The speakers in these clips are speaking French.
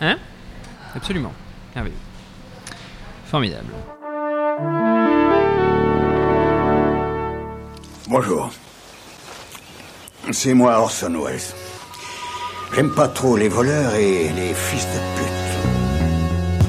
Hein? Absolument. Merveilleux. Formidable. Bonjour. C'est moi Orson Welles. J'aime pas trop les voleurs et les fils de pute.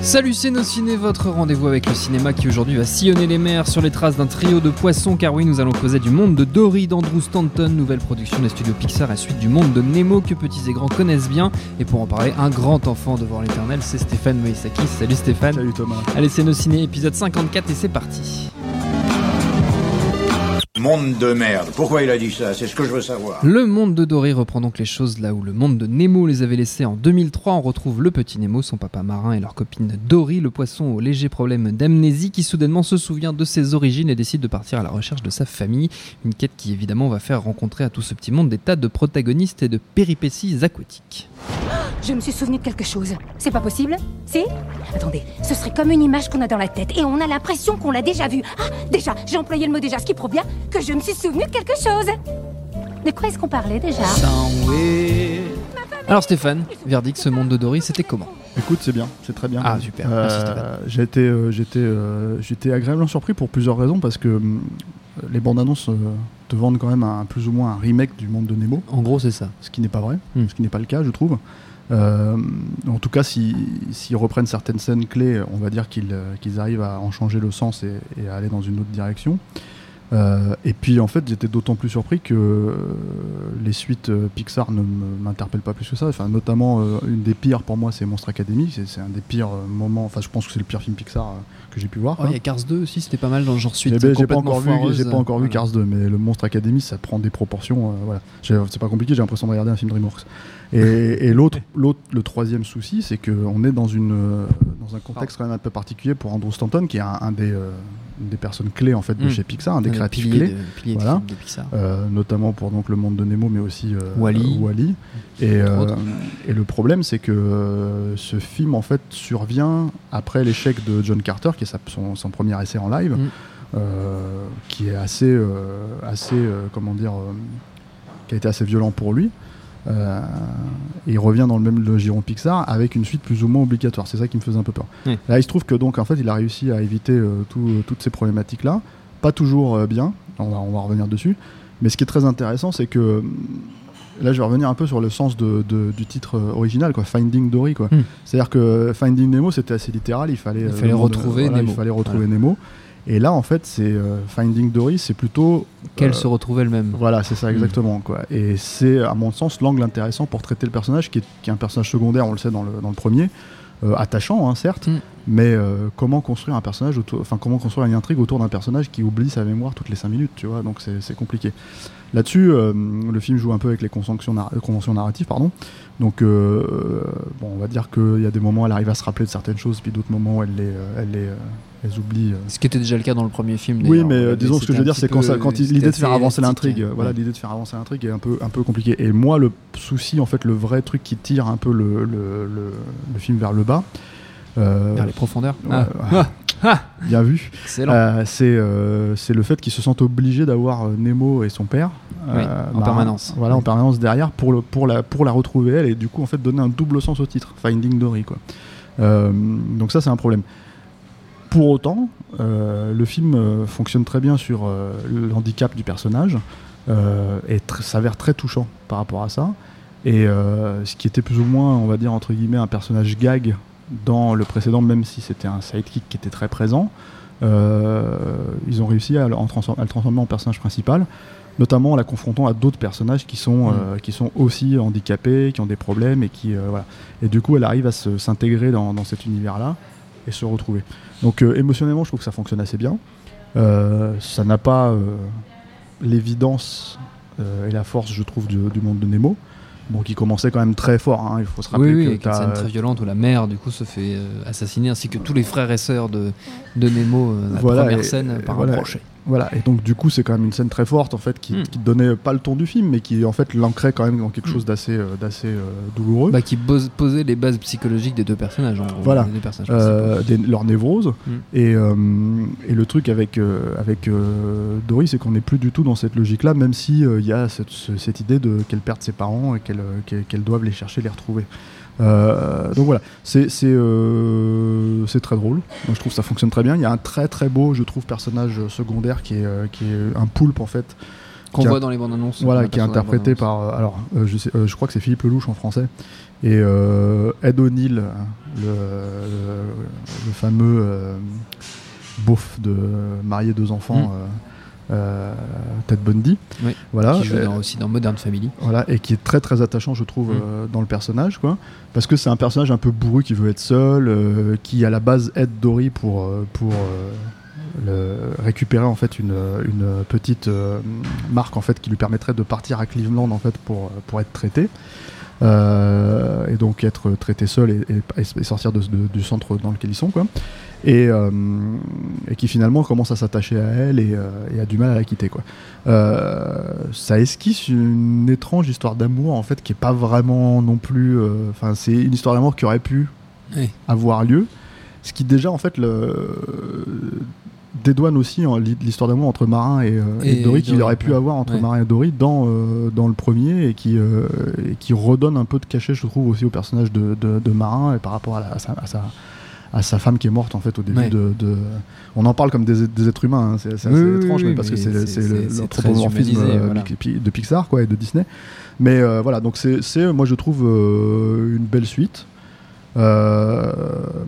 Salut c'est nos ciné, votre rendez-vous avec le cinéma qui aujourd'hui va sillonner les mers sur les traces d'un trio de poissons car oui nous allons causer du monde de Dory d'Andrew Stanton, nouvelle production des studios Pixar et suite du monde de Nemo que petits et grands connaissent bien et pour en parler un grand enfant devant l'éternel c'est Stéphane Moïsaki. Salut Stéphane. Salut Thomas. Allez c'est nos ciné épisode 54 et c'est parti. Monde de merde. Pourquoi il a dit ça? C'est ce que je veux savoir. Le monde de Dory reprend donc les choses là où le monde de Nemo les avait laissés en 2003. On retrouve le petit Nemo, son papa marin et leur copine Dory, le poisson au léger problème d'amnésie qui soudainement se souvient de ses origines et décide de partir à la recherche de sa famille. Une quête qui évidemment va faire rencontrer à tout ce petit monde des tas de protagonistes et de péripéties aquatiques. Je me suis souvenu de quelque chose. C'est pas possible Si? Attendez, ce serait comme une image qu'on a dans la tête et on a l'impression qu'on l'a déjà vue. Ah, déjà, j'ai employé le mot déjà, ce qui prouve bien que je me suis souvenu de quelque chose. De quoi est-ce qu'on parlait déjà? Alors Stéphane, verdict, ce monde de Dory, c'était comment? Écoute, c'est bien, c'est très bien. Ah, super. Merci, Stéphane. Euh, j'étais, euh, j'étais agréablement surpris pour plusieurs raisons parce que hum, les bandes annonces euh, te vendent quand même un, plus ou moins un remake du monde de Nemo, En gros c'est ça. ce qui n'est pas vrai, Hmm. ce qui n'est pas le cas, je trouve. Euh, en tout cas, si- s'ils reprennent certaines scènes clés, on va dire qu'ils euh, arrivent à en changer le sens et à aller dans une autre direction. Euh, et puis en fait, j'étais d'autant plus surpris que euh, les suites euh, Pixar ne m'interpellent pas plus que ça. Enfin, notamment, une des pires pour moi, c'est Monstre Academy. C'est un des pires moments. Enfin, je pense que c'est le pire film Pixar que j'ai pu voir. Oh, quoi. il y a Cars 2 aussi, c'était pas mal dans le genre suite. Eh ben, j'ai pas encore vu, pas encore. Cars 2, mais le Monstre Academy, ça prend des proportions. voilà, c'est pas compliqué. J'ai l'impression de regarder un film DreamWorks. Et, et l'autre, le troisième souci, c'est qu'on est dans une, dans un contexte quand même un peu particulier pour Andrew Stanton, qui est un, un des, des personnes clés en fait de Mm. chez Pixar, un des créatifs piliers clés. de- piliers de Voilà. films de Pixar. Euh, notamment pour donc le monde de Nemo, mais aussi euh, Wall-E. euh. Et, le problème, c'est que ce film en fait survient après l'échec de John Carter, qui est sa- son, son premier essai en live, Mm. euh, qui est assez, assez, comment dire, qui a été assez violent pour lui. Euh, et il revient dans le même le giron Pixar avec une suite plus ou moins obligatoire. C'est ça qui me faisait un peu peur. Là, il se trouve que donc en fait, il a réussi à éviter euh, tout- toutes ces problématiques là. Pas toujours euh, bien. On va, on va revenir dessus. Mais ce qui est très intéressant, c'est que hum, là, je vais revenir un peu sur le sens de, de- du titre euh, original, quoi, Finding Dory, quoi. Hmm. C'est-à-dire que Finding Nemo, c'était assez littéral. Il fallait, Il euh, retrouver voilà, Nemo. Il fallait retrouver Nemo. Et là, en fait, c'est euh, Finding Dory, c'est plutôt Qu'elle euh, se retrouve elle-même. voilà, c'est ça Mm. exactement. Quoi. Et c'est, à mon sens, l'angle intéressant pour traiter le personnage, qui est, qui est un personnage secondaire, on le sait dans le, dans le premier, euh, attachant, hein, certes, Mm. Mais euh, comment construire un personnage, autour, enfin comment construire une intrigue autour d'un personnage qui oublie sa mémoire toutes les 5 minutes, tu vois, donc c'est compliqué. Là-dessus, euh, le film joue un peu avec les conventions, nar- conventions narratives, pardon. Donc, euh, bon, on va dire qu'il y a des moments où elle arrive à se rappeler de certaines choses, puis d'autres moments où elle les, elle les, euh, elle oublie. euh, Ce qui était déjà le cas dans le premier film. oui, mais euh, disons ce que je veux dire, c'est quand, l'idée de faire avancer l'intrigue, hein. voilà, Ouais. l'idée de faire avancer l'intrigue est un peu, un peu compliquée. Et moi, le souci, en fait, le vrai truc qui tire un peu le, le, le- le film vers le bas, Vers les profondeurs. ouais, Ah, ouais, ah, bien vu, euh, c'est euh, c'est le fait qu'ils se sentent obligés d'avoir euh, Nemo et son père. Oui, en permanence. Voilà, en permanence derrière pour, le, pour, la, pour la retrouver elle et du coup en fait donner un double sens au titre, Finding Dory quoi. Euh, donc ça c'est un problème. Pour autant, euh, le film euh, fonctionne très bien sur euh, le handicap du personnage euh, et tr- s'avère très touchant par rapport à ça. Et euh, ce qui était plus ou moins, on va dire entre guillemets, un personnage gag dans le précédent, même si c'était un sidekick qui était très présent, euh, ils ont réussi à le, à transformer en personnage principal, notamment en la confrontant à d'autres personnages qui sont, euh, qui sont aussi handicapés, qui ont des problèmes et qui euh, voilà. Et du coup, elle arrive à se- s'intégrer dans, dans cet univers-là et se retrouver. Donc émotionnellement, je trouve que ça fonctionne assez bien. Ça n'a pas l'évidence et la force, je trouve, du, du monde de Nemo. Bon, qui commençait quand même très fort. hein. Il faut se Oui, rappeler oui, que avec une scène très violente où la mère du coup se fait euh, assassiner ainsi que tous les frères et sœurs de, de Nemo. euh, la Voilà, première et- scène et par voilà. un crochet. Voilà, et donc du coup c'est quand même une scène très forte en fait qui, Hmm. qui donnait pas le ton du film mais qui en fait l'ancrait quand même dans quelque chose d'assez euh, d'assez euh, douloureux. Bah, qui pose- posait les bases psychologiques des deux personnages. En gros, Voilà. des deux personnages Euh, des- leur névrose Hmm. et, euh, et le truc avec euh, avec euh, Dory c'est qu'on n'est plus du tout dans cette logique là même si euh, il y a cette, ce- cette idée de qu'elle perde ses parents et qu'elle euh, qu'elle qu'elle doive les chercher les retrouver Euh, donc voilà c'est c'est euh, c'est très drôle je trouve que ça fonctionne très bien il y a un très très beau je trouve personnage secondaire qui est euh, qui est un poulpe en fait qu'on a- voit dans les bandes annonces. voilà, qui est interprété par. alors, je, sais, je crois que c'est Philippe Lelouch en français. Et Ed O'Neill, le, le, le fameux beauf de marier deux enfants, Mm. Euh, Ted Bundy. Oui, Voilà. Qui joue dans- aussi dans Modern Family. voilà, et qui est très très attachant, je trouve, Mm. euh, dans le personnage, quoi. Parce que c'est un personnage un peu bourru qui veut être seul, euh, qui à la base aide Dory pour, euh, pour le- récupérer en fait une, une petite marque en fait qui lui permettrait de partir à Cleveland en fait pour, pour être traité. Euh, et donc être traité seul et, et- et sortir de- de- du centre dans lequel ils sont quoi et, euh, et qui finalement commence à s'attacher à elle et, euh, et a du mal à la quitter quoi euh, ça esquisse une étrange histoire d'amour en fait qui est pas vraiment non plus enfin c'est une histoire d'amour qui aurait pu Oui. avoir lieu ce qui déjà en fait le dédouane aussi hein, l'hi- l'histoire d'amour entre Marin et, euh, et Et Dory qu'il aurait pu ouais. avoir entre Ouais. Marin et Dory dans, euh, dans le premier et qui, euh, et qui redonne un peu de cachet je trouve aussi au personnage de, de, de Marin et par rapport à, la- à sa, à, sa, à sa femme qui est morte en fait au début Ouais. de, de- on en parle comme des, des êtres humains hein, c'est assez Oui, étrange oui, mais parce que mais c'est l'anthropomorphisme euh, voilà. De Pixar quoi et de Disney mais euh, voilà donc c'est c'est, moi je trouve euh, une belle suite Euh,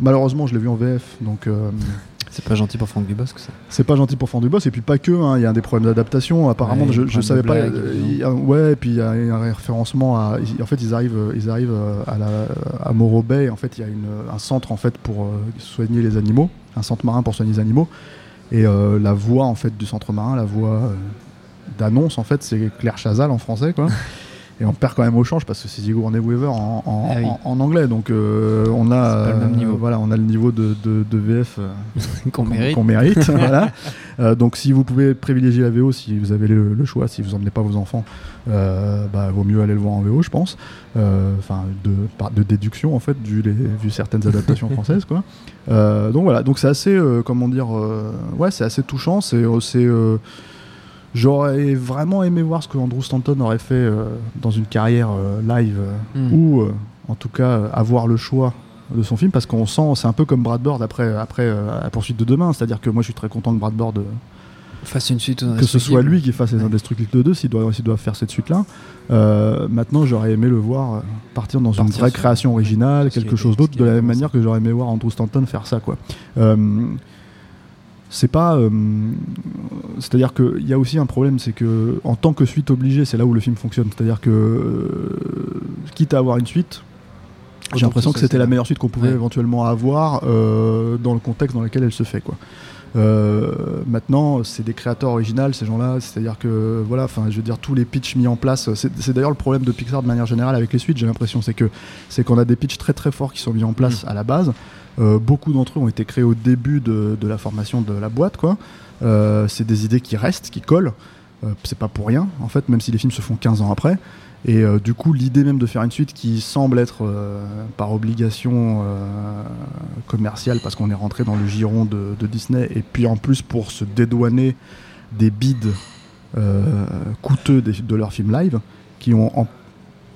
malheureusement je l'ai vu en VF donc C'est pas gentil pour Franck Dubosc, ça. c'est pas gentil pour Fond du Boss et puis pas que hein, il y a des problèmes d'adaptation apparemment. Ouais, je, je savais pas euh, y a- ouais et puis il y a un référencement à en fait ils arrivent euh, ils arrivent euh, à la à Morro Bay. En fait il y a une, un centre en fait pour soigner les animaux un centre marin pour soigner les animaux. Et euh, la voix en fait du centre marin la voix euh, d'annonce en fait c'est Claire Chazal en français quoi et on perd quand même au change parce que c'est Sigourney Weaver en, en, Ah oui. en- en anglais donc euh, on a pas le même euh, niveau. voilà on a le niveau de, de, de VF euh, Qu'on mérite. qu'on mérite, voilà. Donc si vous pouvez privilégier la VO, si vous avez le, le choix, si vous emmenez pas vos enfants, bah, vaut mieux aller le voir en VO, je pense. Enfin, de, de déduction en fait, vu, les, vu certaines adaptations françaises, quoi. Donc voilà, donc c'est assez, comment dire, ouais, c'est assez touchant. C'est, c'est, j'aurais vraiment aimé voir ce que Andrew Stanton aurait fait euh, dans une carrière euh, live, euh, Mm. ou en tout cas avoir le choix de son film parce qu'on sent c'est un peu comme Brad Bird après après la poursuite de demain c'est à dire que moi je suis très content que Brad Bird euh, Fasse une suite. que ce soit lui qui fasse les. Indestructibles 2 s'il doit, doit faire cette suite là maintenant j'aurais aimé le voir partir dans une vraie création originale quelque chose d'autre de la même manière que j'aurais aimé voir Andrew Stanton faire ça quoi Euh, c'est pas euh, c'est à dire qu'il y a aussi un problème c'est que en tant que suite obligée c'est là où le film fonctionne c'est à dire que euh, quitte à avoir une suite j'ai l'impression que c'était la meilleure suite qu'on pouvait Ouais. éventuellement avoir euh, dans le contexte dans lequel elle se fait quoi. Maintenant, c'est des créateurs originaux, ces gens-là. C'est-à-dire que, voilà, enfin, je veux dire, tous les pitchs mis en place. C'est c'est d'ailleurs le problème de Pixar de manière générale avec les suites. J'ai l'impression, c'est que c'est qu'on a des pitchs très très forts qui sont mis en place Mm. à la base. Euh, beaucoup d'entre eux ont été créés au début de, la formation de la boîte. Euh, c'est des idées qui restent, qui collent. Euh, c'est pas pour rien, en fait, même si les films se font 15 ans après. Et du coup, l'idée même de faire une suite qui semble être par obligation commerciale, parce qu'on est rentré dans le giron de, Disney, et puis en plus pour se dédouaner des bids euh, coûteux de leurs films live, qui ont, en-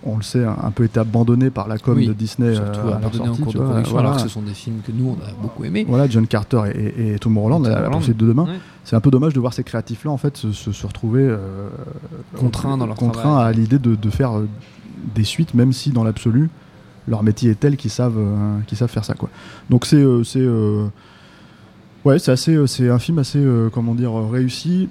on le sait, un peu été abandonnés par la com Oui, de Disney Surtout euh, à abandonné en sortie. cours tu de vois, production, voilà. alors que ce sont des films que nous, on a beaucoup aimés. Voilà, John Carter et, et, et Tomorrowland, la, la poursuite de demain. Ouais. C'est un peu dommage de voir ces créatifs-là en fait se, se- se retrouver euh, Contraints dans leur contraints travail. à l'idée de, de faire euh, des suites, même si dans l'absolu leur métier est tel qu'ils savent, euh, qu'ils savent faire ça quoi. Donc c'est c'est ouais c'est assez c'est un film assez comment dire réussi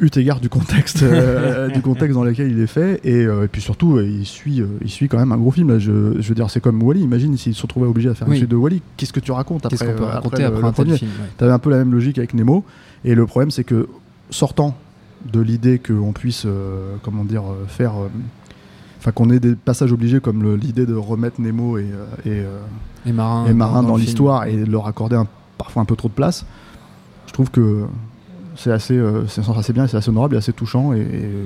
eu égard du contexte euh, du contexte dans lequel il est fait et, euh, et puis surtout euh, il suit il suit quand même un gros film là. Je, je veux dire c'est comme Wally imagine s'ils se retrouvaient obligés à faire Oui. une suite de Wally qu'est-ce que tu racontes après qu'on peut raconter après, le un premier film ouais. T'avais un peu la même logique avec Nemo. Et le problème, c'est que sortant de l'idée qu'on puisse, comment dire, faire enfin qu'on ait des passages obligés comme l'idée de remettre Nemo et, et, Les marins. et Marin dans, l'histoire et de leur accorder un- parfois un peu trop de place. Je trouve que c'est assez, euh, c'est assez bien, c'est assez honorable et assez touchant euh,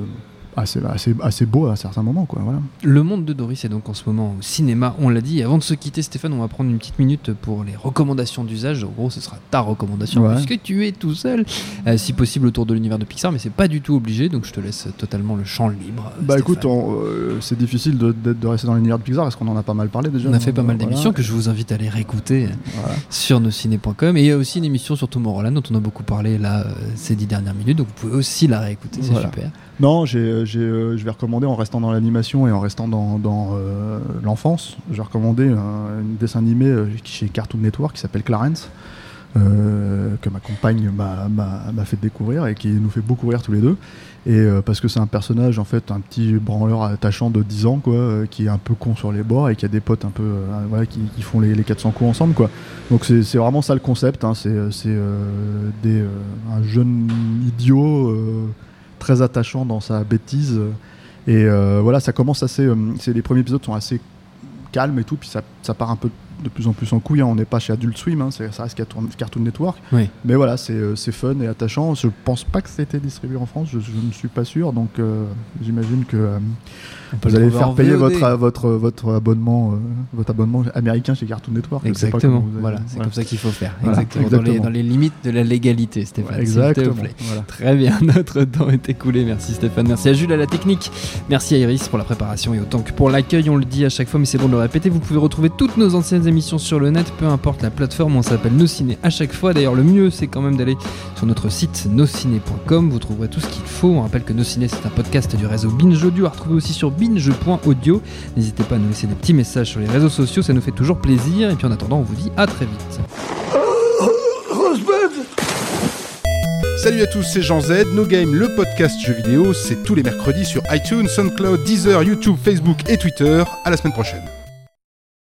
assez, assez, assez beau à certains moments. Quoi, voilà. Le monde de Doris est donc en ce moment au cinéma, on l'a dit. Avant de se quitter, Stéphane, on va prendre une petite minute pour les recommandations d'usage. En gros, ce sera ta recommandation, Ouais. puisque tu es tout seul, euh, si possible autour de l'univers de Pixar, mais c'est pas du tout obligé, donc je te laisse totalement le champ libre. Bah Stéphane. écoute, euh, c'est difficile de, de rester dans l'univers de Pixar parce qu'on en a pas mal parlé déjà. on a fait pas mal Voilà. d'émissions que je vous invite à aller réécouter Voilà. sur nosciné.com. Et il y a aussi une émission sur Tomorrowland dont on a beaucoup parlé là euh, ces dix dernières minutes, donc vous pouvez aussi la réécouter, c'est super. Non, j'ai, euh, je vais recommander en restant dans l'animation et en restant dans, euh, l'enfance. Je vais recommander un, dessin animé euh, chez Cartoon Network qui s'appelle Clarence. euh, que ma compagne m'a, fait découvrir et qui nous fait beaucoup rire tous les deux. Et euh, parce que c'est un personnage, en fait, un petit branleur attachant de 10 ans, quoi, euh, qui est un peu con sur les bords et qui a des potes un peu, euh, qui, font les, les 400 coups ensemble, quoi. Donc c'est, vraiment ça le concept. hein. c'est euh, euh, un jeune idiot euh, très attachant dans sa bêtise. Et euh, voilà, ça commence assez. euh, les premiers épisodes sont assez calmes et tout, puis ça, ça part un peu de plus en plus en couille. hein. On n'est pas chez Adult Swim, hein, ça reste Cartoon, Cartoon Network. Oui. Mais voilà, c'est, euh, c'est fun et attachant. Je pense pas que été distribué en France, je, je ne suis pas sûr. Donc euh, j'imagine que euh, vous le allez faire payer VOD. votre, votre, votre, abonnement, euh, votre abonnement américain chez Cartoon Network. Exactement, voilà, c'est comme ça qu'il faut faire. Voilà, exactement, Dans, les, exactement. dans les limites de la légalité, Stéphane. Ouais, exactement. plaît. Voilà. Très bien, notre temps est écoulé. Merci Stéphane, merci à Jules à la technique, merci à Iris pour la préparation et autant que pour l'accueil. On le dit à chaque fois, mais c'est bon de le répéter. Vous pouvez retrouver toutes nos anciennes émissions sur le net, peu importe la plateforme. On s'appelle Nos Ciné à chaque fois. D'ailleurs, le mieux, c'est quand même d'aller sur notre site nosciné.com. Vous trouverez tout ce qu'il faut. On rappelle que Nos Ciné, c'est un podcast du réseau Binge Audio à retrouver aussi sur binge.audio. N'hésitez pas à nous laisser des petits messages sur les réseaux sociaux, ça nous fait toujours plaisir. Et puis en attendant, on vous dit à très vite. Salut à tous, c'est Jean Z. No le podcast jeux vidéo, c'est tous les mercredis sur iTunes, SoundCloud, Deezer, YouTube, Facebook et Twitter. À la semaine prochaine.